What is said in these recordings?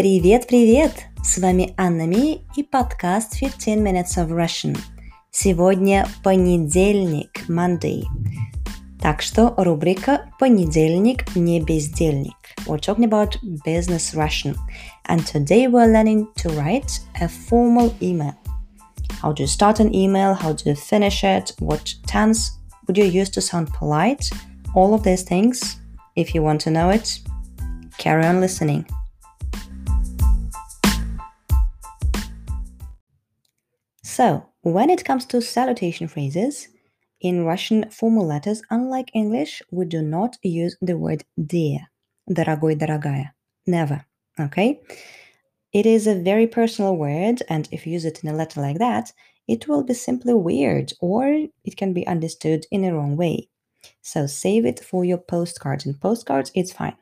Привет-привет! С вами Анна Ми и подкаст 15 Minutes of Russian. Сегодня понедельник, Monday. Так что рубрика «Понедельник не бездельник». We're talking about business Russian. And today we're learning to write a formal email. How to start an email, how to finish it, what tense would you use to sound polite, all of these things. If you want to know it, carry on listening. So, when it comes to salutation phrases, in Russian formal letters, unlike English, we do not use the word dear, дорогой, дорогая. Never. Okay? It is a very personal word, and if you use it in a letter like that, it will be simply weird or it can be understood in a wrong way. So save it for your postcards. In postcards, it's fine.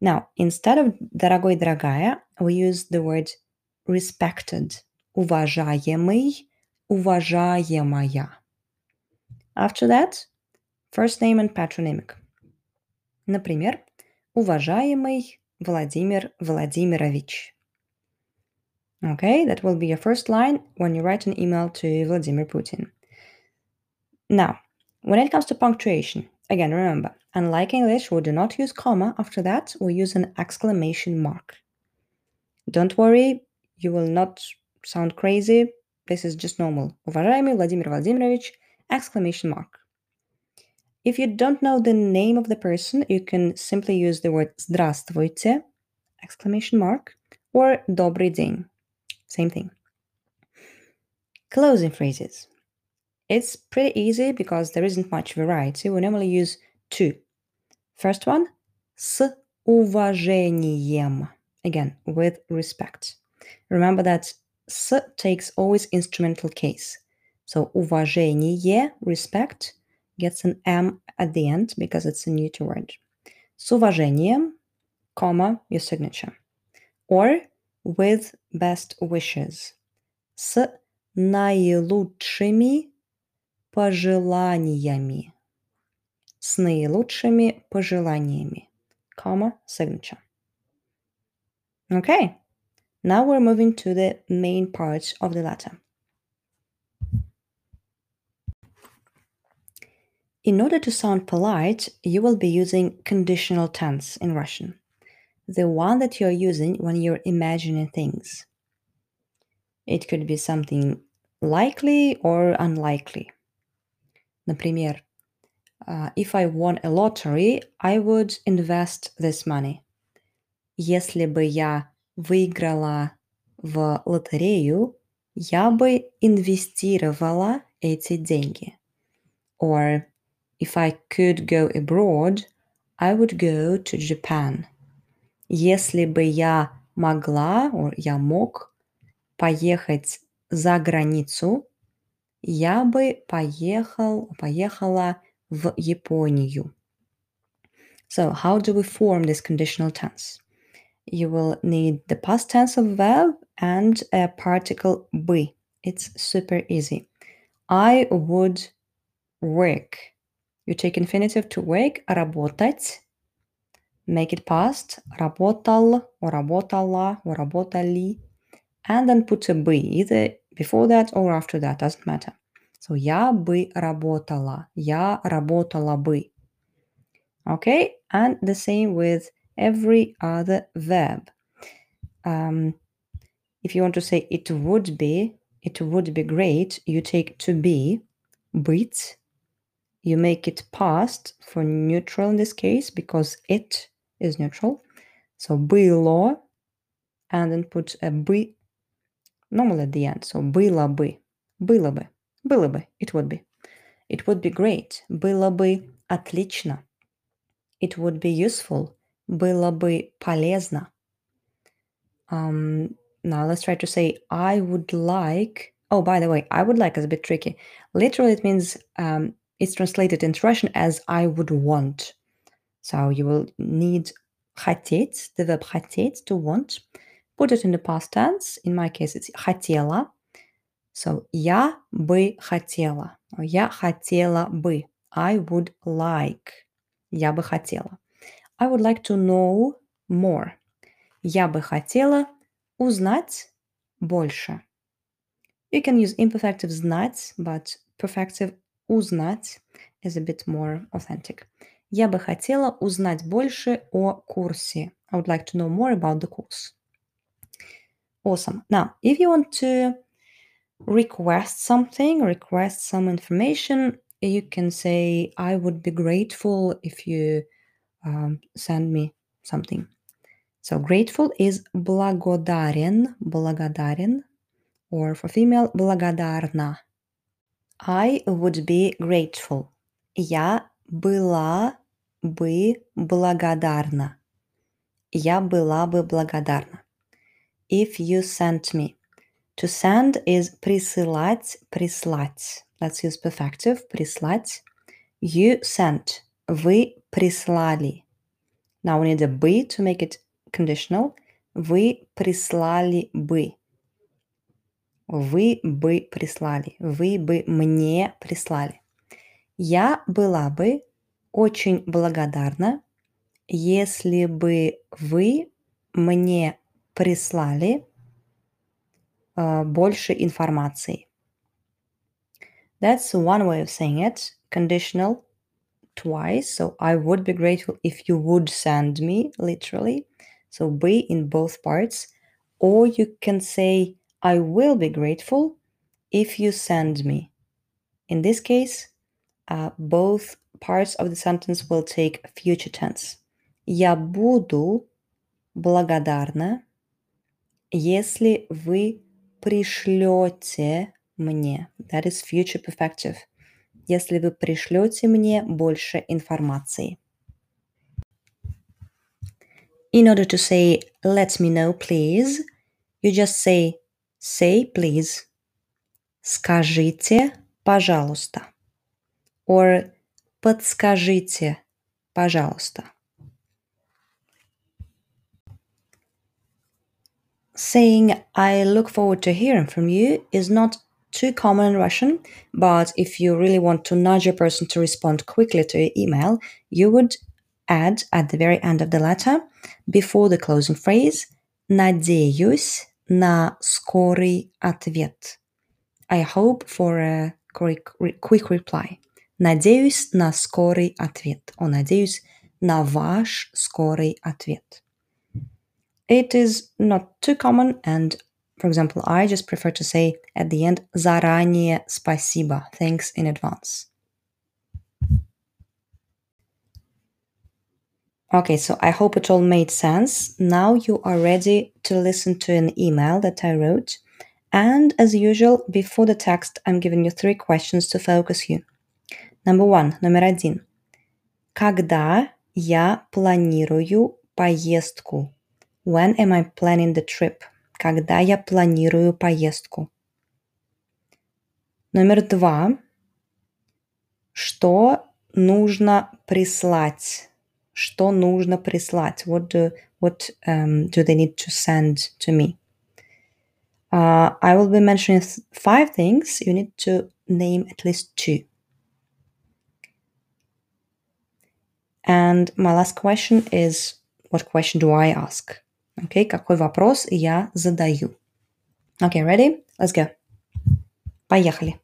Now, instead of дорогой, дорогая, we use the word respected уважаемый, уважаемая. After that, first name and patronymic. Например, уважаемый Владимир Владимирович. Okay, that will be your first line when you write an email to Vladimir Putin. Now, when it comes to punctuation, again, remember, unlike English, we do not use comma. After that, we use an exclamation mark. Don't worry, you will not sound crazy. This is just normal. Уважаемый Владимир Владимирович, exclamation mark. If you don't know the name of the person, you can simply use the word здравствуйте, exclamation mark, or добрый день, same thing. Closing phrases. It's pretty easy because there isn't much variety. We normally use two. First one, с уважением. Again, with respect. Remember that s takes always instrumental case. So уважение, respect, gets an M at the end because it's a neuter word. С уважением, comma, your signature. Or with best wishes. С наилучшими пожеланиями. С наилучшими пожеланиями. Comma, signature. Okay. Now we're moving to the main part of the letter. In order to sound polite, you will be using conditional tense in Russian, the one that you're using when you're imagining things. It could be something likely or unlikely. Например, uh, if I won a lottery, I would invest this money. Если бы я выиграла в лотерею, я бы инвестировала эти деньги. Or if I could go abroad, I would go to Japan. Если бы я могла, or я мог поехать за границу, я бы поехал, поехала в Японию. So, how do we form this conditional tense? you will need the past tense of verb and a particle бы. It's super easy. I would work. You take infinitive to work, работать. Make it past, работал, or работала, or работали. And then put a бы, either before that or after that, doesn't matter. So я бы работала, я работала бы. Okay, and the same with every other verb. Um, if you want to say it would be, it would be great, you take to be, быть, you make it past for neutral in this case because it is neutral. So было, and then put a бы normal at the end. So было бы, было бы, было бы, it would be. It would be great. Было бы отлично. It would be useful было бы полезно. Um, now let's try to say I would like. Oh, by the way, I would like is a bit tricky. Literally, it means um, it's translated into Russian as I would want. So you will need хотеть, the verb хотеть, to want. Put it in the past tense. In my case, it's хотела. So я бы хотела. Я хотела бы. I would like. Я бы хотела. I would like to know more. Я бы хотела узнать больше. You can use imperfective знать, but perfective узнать is a bit more authentic. Я бы хотела узнать больше о курсе. I would like to know more about the course. Awesome. Now, if you want to request something, request some information, you can say, I would be grateful if you um, send me something. So grateful is благодарен, благодарен, or for female, благодарна. I would be grateful. Я была бы благодарна. Я была бы благодарна. If you sent me. To send is присылать, прислать. Let's use perfective, прислать. You sent. Вы прислали. Now we need a бы to make it conditional. Вы прислали бы. Вы бы прислали. Вы бы мне прислали. Я была бы очень благодарна, если бы вы мне прислали uh, больше информации. That's one way of saying it. Conditional twice. So I would бы grateful if you would send me, literally. So be in both parts. Or you can say, I will be grateful if you send me. In this case, uh, both parts of the sentence will take future tense. Я буду благодарна, если вы пришлете мне. That is future perfective Если вы пришлете мне больше информации. In order to say let me know please, you just say say please. Скажите, пожалуйста. Or подскажите, пожалуйста. Saying I look forward to hearing from you is not too common in Russian, but if you really want to nudge a person to respond quickly to your email, you would add at the very end of the letter, before the closing phrase, надеюсь на скорый ответ. I hope for a quick, quick reply. Надеюсь на скорый ответ. О, надеюсь на ваш скорый ответ. It is not too common, and for example, I just prefer to say at the end заранее спасибо, thanks in advance. Okay, so I hope it all made sense. Now you are ready to listen to an email that I wrote. And as usual, before the text, I'm giving you three questions to focus you. Number one, номер один. Когда я планирую поездку? When am I planning the trip? Когда я планирую поездку? Номер два. Что нужно прислать? Что нужно прислать? What do, what, um, do they need to send to me? Uh, I will be mentioning five things. You need to name at least two. And my last question is what question do I ask? Okay, какой вопрос я задаю? Okay, ready? Let's go. Поехали.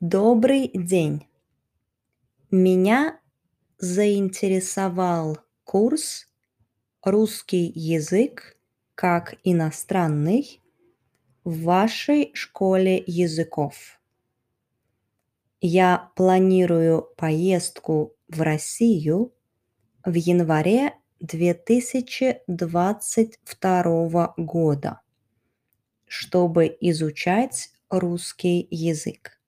Добрый день. Меня заинтересовал курс «Русский язык как иностранный» в вашей школе языков. Я планирую поездку в Россию в январе 2022 года, чтобы изучать русский язык.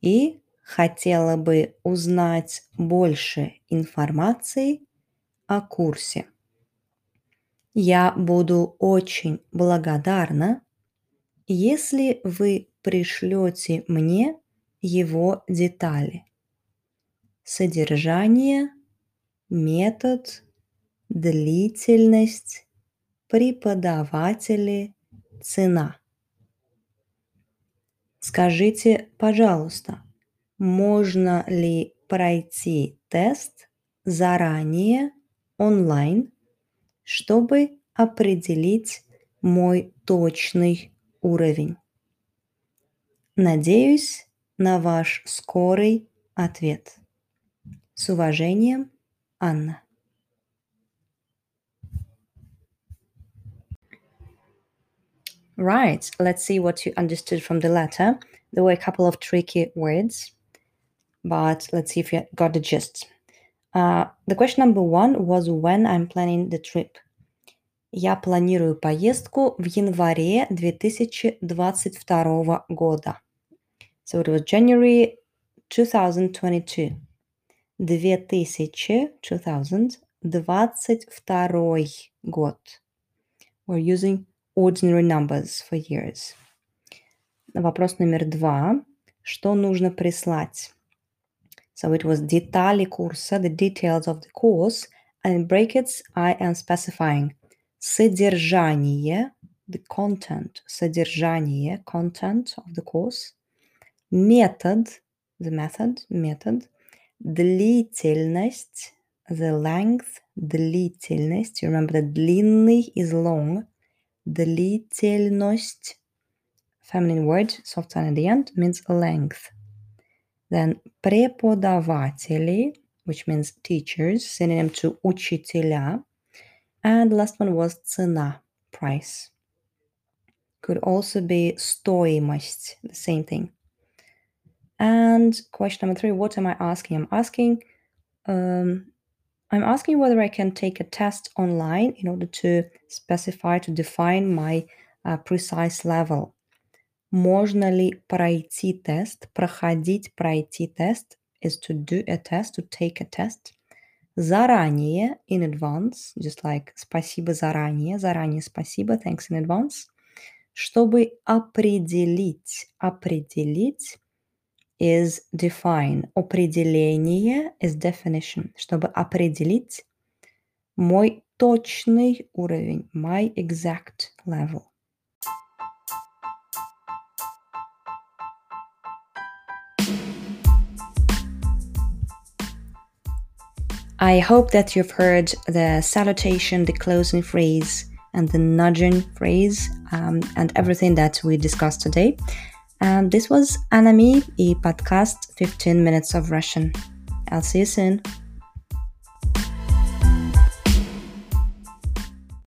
И хотела бы узнать больше информации о курсе. Я буду очень благодарна, если вы пришлете мне его детали. Содержание, метод, длительность, преподаватели, цена. Скажите, пожалуйста, можно ли пройти тест заранее онлайн, чтобы определить мой точный уровень. Надеюсь на ваш скорый ответ. С уважением, Анна. Right, let's see what you understood from the letter. There were a couple of tricky words, but let's see if you got the gist. Uh, the question number one was when I'm planning the trip. Я планирую поездку в январе 2022 года. So it was January 2022. 2000, 2022 год. We're using ordinary numbers for years. Вопрос номер два. Что нужно прислать? So it was детали курса, the details of the course, and in brackets I am specifying содержание, the content, содержание, content of the course, метод, the method, метод, длительность, the length, длительность. You remember that длинный is long, длительность, feminine word, soft sign at the end, means length. Then преподаватели, which means teachers, synonym to учителя. And the last one was цена, price. Could also be стоимость, the same thing. And question number three, what am I asking? I'm asking, um, I'm asking whether I can take a test online in order to specify, to define my uh, precise level. Можно ли пройти тест? Проходить, пройти тест is to do a test, to take a test. Заранее, in advance, just like спасибо заранее, заранее спасибо, thanks in advance. Чтобы определить, определить is define. Определение is definition. Чтобы определить мой точный уровень, my exact level. I hope that you've heard the salutation, the closing phrase, and the nudging phrase, um, and everything that we discussed today. And this was Anami, e podcast 15 Minutes of Russian. I'll see you soon.